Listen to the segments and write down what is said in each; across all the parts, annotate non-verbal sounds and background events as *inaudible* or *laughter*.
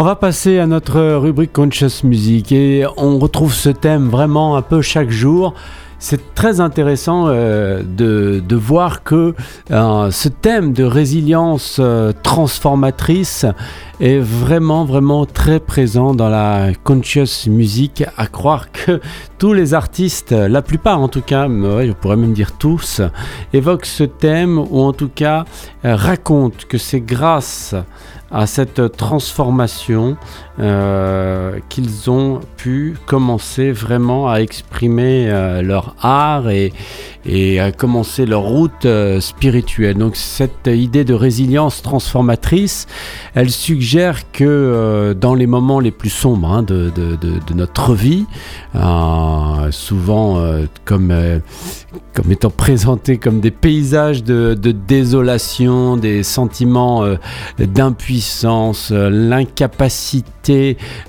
On va passer à notre rubrique Conscious Music et on retrouve ce thème vraiment un peu chaque jour. C'est très intéressant euh, de, voir que euh, ce thème de résilience euh, transformatrice est vraiment, vraiment très présent dans la conscious music, à croire que tous les artistes, la plupart en tout cas, je pourrais même dire tous, évoquent ce thème ou en tout cas racontent que c'est grâce à cette transformation euh, qu'ils ont pu commencer vraiment à exprimer euh, leur art et, et, à commencer leur route euh, spirituelle. Donc cette idée de résilience transformatrice, elle suggère que dans les moments les plus sombres hein, de, notre vie, souvent comme, comme étant présentés comme des paysages de, désolation, des sentiments d'impuissance, l'incapacité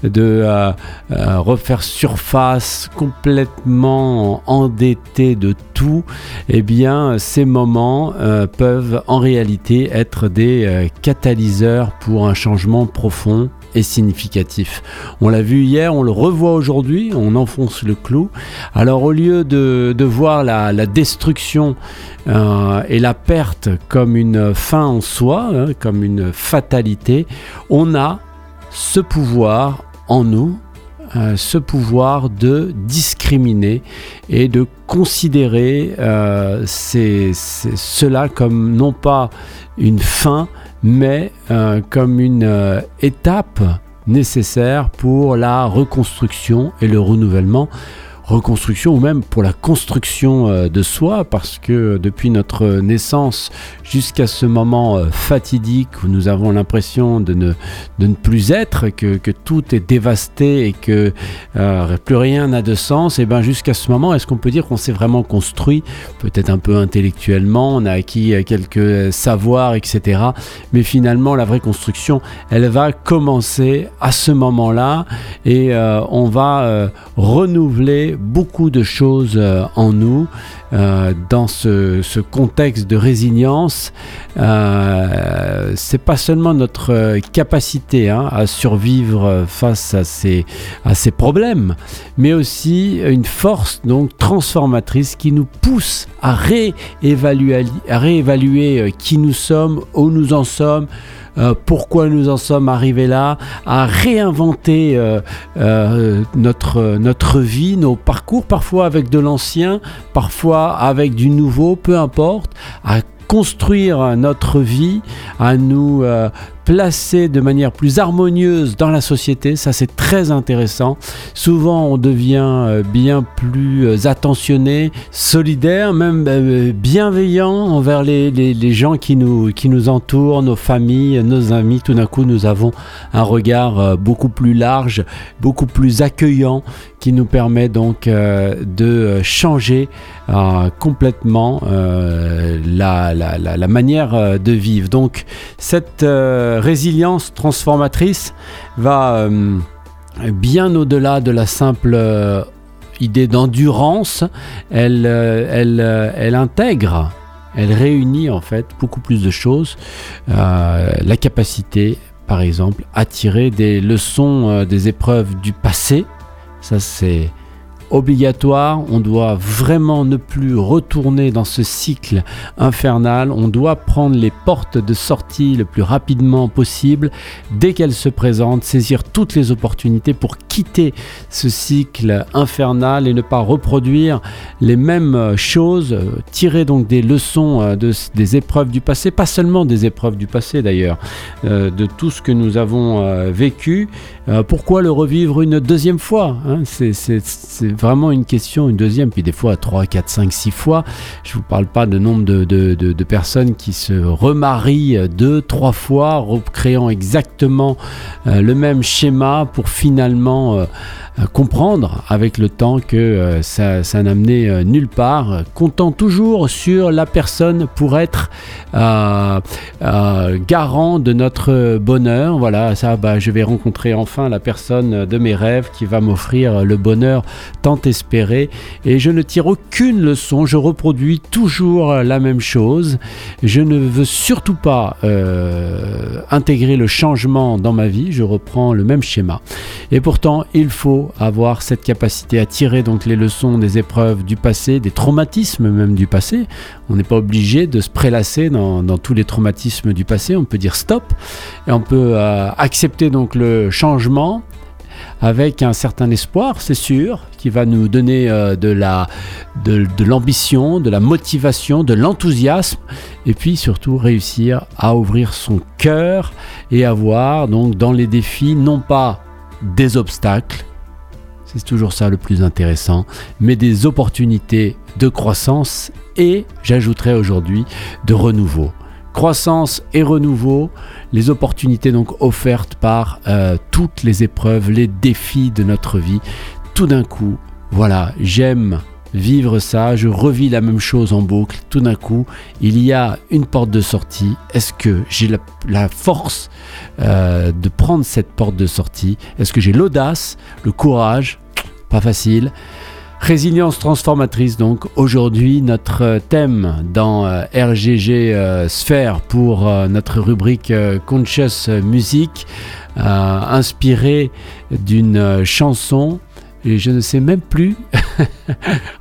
de euh, euh, refaire surface, complètement endetté de tout, eh bien ces moments euh, peuvent en réalité être des catalyseurs pour un changement profond et significatif. On l'a vu hier, on le revoit aujourd'hui, on enfonce le clou. Alors au lieu de, voir la, destruction et la perte comme une fin en soi, hein, comme une fatalité, on a ce pouvoir en nous, euh, ce pouvoir de discriminer et de considérer euh, cela comme non pas une fin, mais euh, comme une étape nécessaire pour la reconstruction et le renouvellement reconstruction ou même pour la construction euh, de soi parce que depuis notre naissance jusqu'à ce moment euh, fatidique où nous avons l'impression de ne, de ne plus être, que, que tout est dévasté et que euh, plus rien n'a de sens, et bien jusqu'à ce moment, est-ce qu'on peut dire qu'on s'est vraiment construit, peut-être un peu intellectuellement, on a acquis quelques savoirs, etc. Mais finalement, la vraie construction, elle va commencer à ce moment-là et on va renouveler beaucoup de choses euh, en nous euh, dans ce, contexte de résilience. Euh, c'est pas seulement notre capacité hein, à survivre face à ces, à ces problèmes, mais aussi une force donc transformatrice qui nous pousse à réévaluer, à réévaluer qui nous sommes, où nous en sommes. Euh, pourquoi nous en sommes arrivés là, à réinventer euh, euh, notre, notre vie, nos parcours, parfois avec de l'ancien, parfois avec du nouveau, peu importe, à construire notre vie, à nous placer de manière plus harmonieuse dans la société. Ça, c'est très intéressant. Souvent, on devient euh, bien plus euh, attentionné, solidaire, même euh, bienveillant envers les, les, gens qui nous, qui nous entourent, nos familles, nos amis. Tout d'un coup, nous avons un regard beaucoup plus large, beaucoup plus accueillant qui nous permet donc de changer complètement la, manière de vivre. Donc cette résilience transformatrice va euh, bien au-delà de la simple euh, idée d'endurance. Euh, elle intègre, elle réunit en fait beaucoup plus de choses. la capacité, par exemple, à tirer des leçons des épreuves du passé. Ça, c'est obligatoire, on doit vraiment ne plus retourner dans ce cycle infernal, on doit prendre les portes de sortie le plus rapidement possible, dès qu'elles se présentent, saisir toutes les opportunités pour quitter ce cycle infernal et ne pas reproduire les mêmes choses, tirer donc des leçons euh, de, des épreuves du passé, pas seulement des épreuves du passé d'ailleurs, euh, de tout ce que nous avons euh, vécu, pourquoi le revivre une deuxième fois hein? Vraiment une question, une deuxième, puis des fois 3, 4, 5, 6 fois. Je vous parle pas de nombre de, de, de, personnes qui se remarient deux, trois fois, recréant exactement euh, le même schéma pour finalement euh, euh, comprendre avec le temps que euh, ça, ça n'amenait euh, nulle part, comptant toujours sur la personne pour être garant de notre bonheur. Voilà, ça, bah, je vais rencontrer enfin la personne de mes rêves qui va m'offrir le bonheur tant espéré et je ne tire aucune leçon, je reproduis toujours la même chose. Je ne veux surtout pas euh, intégrer le changement dans ma vie, je reprends le même schéma. Et pourtant, il faut avoir cette capacité à tirer donc les leçons des épreuves du passé, des traumatismes même du passé. On n'est pas obligé de se prélasser dans, tous les traumatismes du passé, on peut dire stop. Et on peut euh, accepter donc le changement avec un certain espoir, c'est sûr, qui va nous donner euh, de la de, l'ambition, de la motivation, de l'enthousiasme, et puis surtout réussir à ouvrir son cœur et avoir donc dans les défis non pas des obstacles, c'est toujours ça le plus intéressant, mais des opportunités de croissance et, j'ajouterai aujourd'hui, de renouveau croissance et renouveau, les opportunités donc offertes par euh, toutes les épreuves, les défis de notre vie. Tout d'un coup, voilà, j'aime vivre ça, je revis la même chose en boucle. Tout d'un coup, il y a une porte de sortie. Est-ce que j'ai la, force euh, de prendre cette porte de sortie? Est-ce que j'ai l'audace, le courage Pas facile. Résilience transformatrice, donc aujourd'hui notre thème dans euh, RGG euh, Sphère pour euh, notre rubrique Conscious Music, inspiré d'une chanson et je ne sais même plus.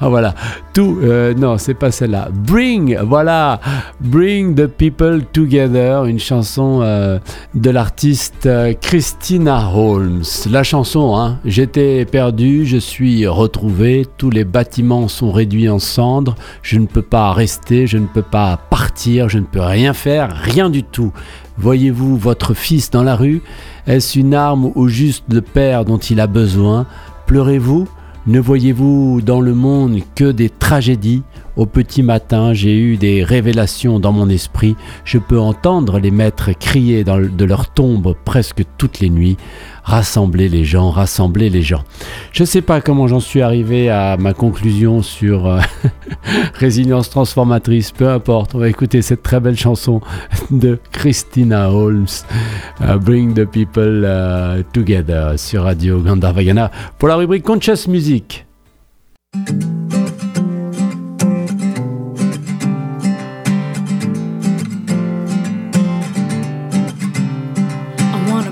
Ah voilà, tout, euh, non, c'est pas celle-là. Bring, voilà, Bring the People Together, une chanson euh, de l'artiste euh, Christina Holmes. La chanson, hein, j'étais perdu, je suis retrouvé, tous les bâtiments sont réduits en cendres, je ne peux pas rester, je ne peux pas partir, je ne peux rien faire, rien du tout. Voyez-vous votre fils dans la rue? Est-ce une arme ou juste le père dont il a besoin? Pleurez-vous? Ne voyez-vous dans le monde que des tragédies Au petit matin, j'ai eu des révélations dans mon esprit. Je peux entendre les maîtres crier de leur tombe presque toutes les nuits rassembler les gens, rassembler les gens. Je ne sais pas comment j'en suis arrivé à ma conclusion sur euh, *laughs* résilience transformatrice, peu importe. On va écouter cette très belle chanson de Christina Holmes, euh, Bring the People euh, Together sur Radio Gandharvagana pour la rubrique Conscious Music.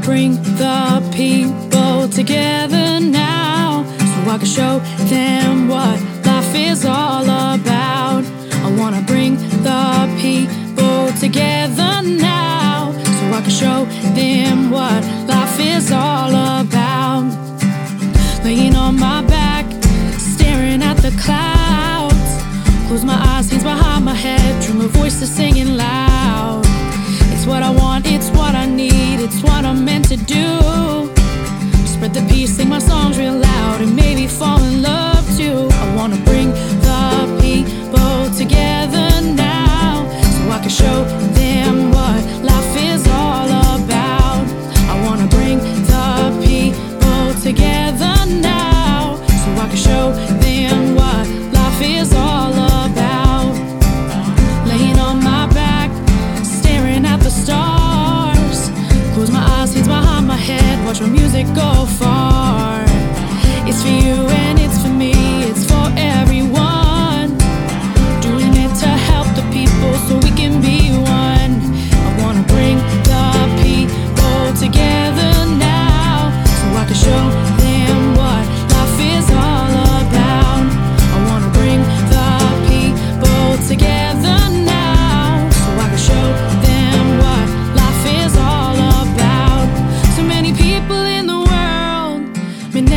Bring the people together now so I can show them what life is all about. I wanna bring the people together now so I can show them what life is all about. Laying on my back, staring at the clouds. Close my eyes, hands behind my head, dream of voices singing loud. It's what I want, it's what I need, it's what I'm meant to do. Spread the peace, sing my songs real loud,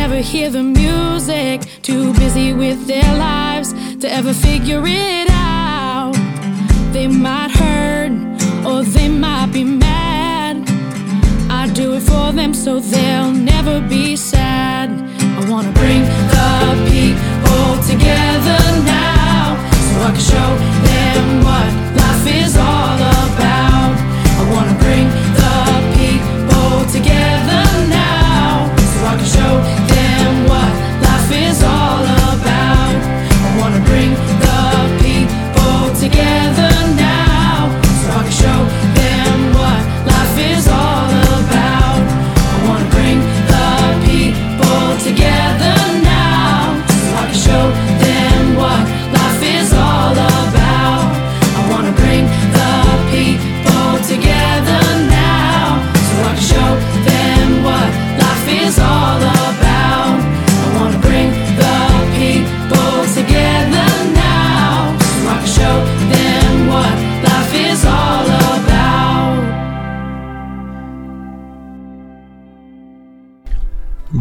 never hear the music, too busy with their lives to ever figure it out. They might hurt or they might be mad. I do it for them so they'll never be sad. I wanna bring the people together now so I can show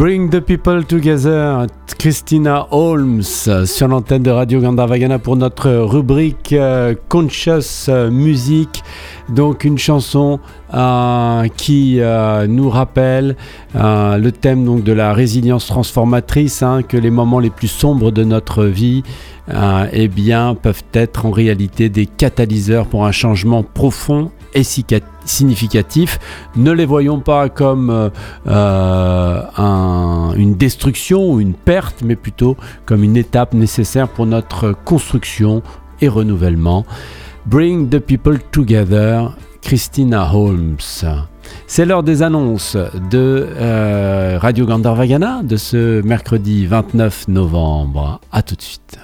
Bring the People Together, Christina Holmes sur l'antenne de Radio Gandharvagana pour notre rubrique euh, Conscious Music. Donc une chanson euh, qui euh, nous rappelle le thème donc, de la résilience transformatrice, hein, que les moments les plus sombres de notre vie eh bien, peuvent être en réalité des catalyseurs pour un changement profond et significatif. Ne les voyons pas comme euh, euh, une destruction ou une perte, mais plutôt comme une étape nécessaire pour notre construction et renouvellement. Bring the people together, Christina Holmes. C'est l'heure des annonces de euh, Radio Gandharvagana de ce mercredi 29 novembre. A tout de suite.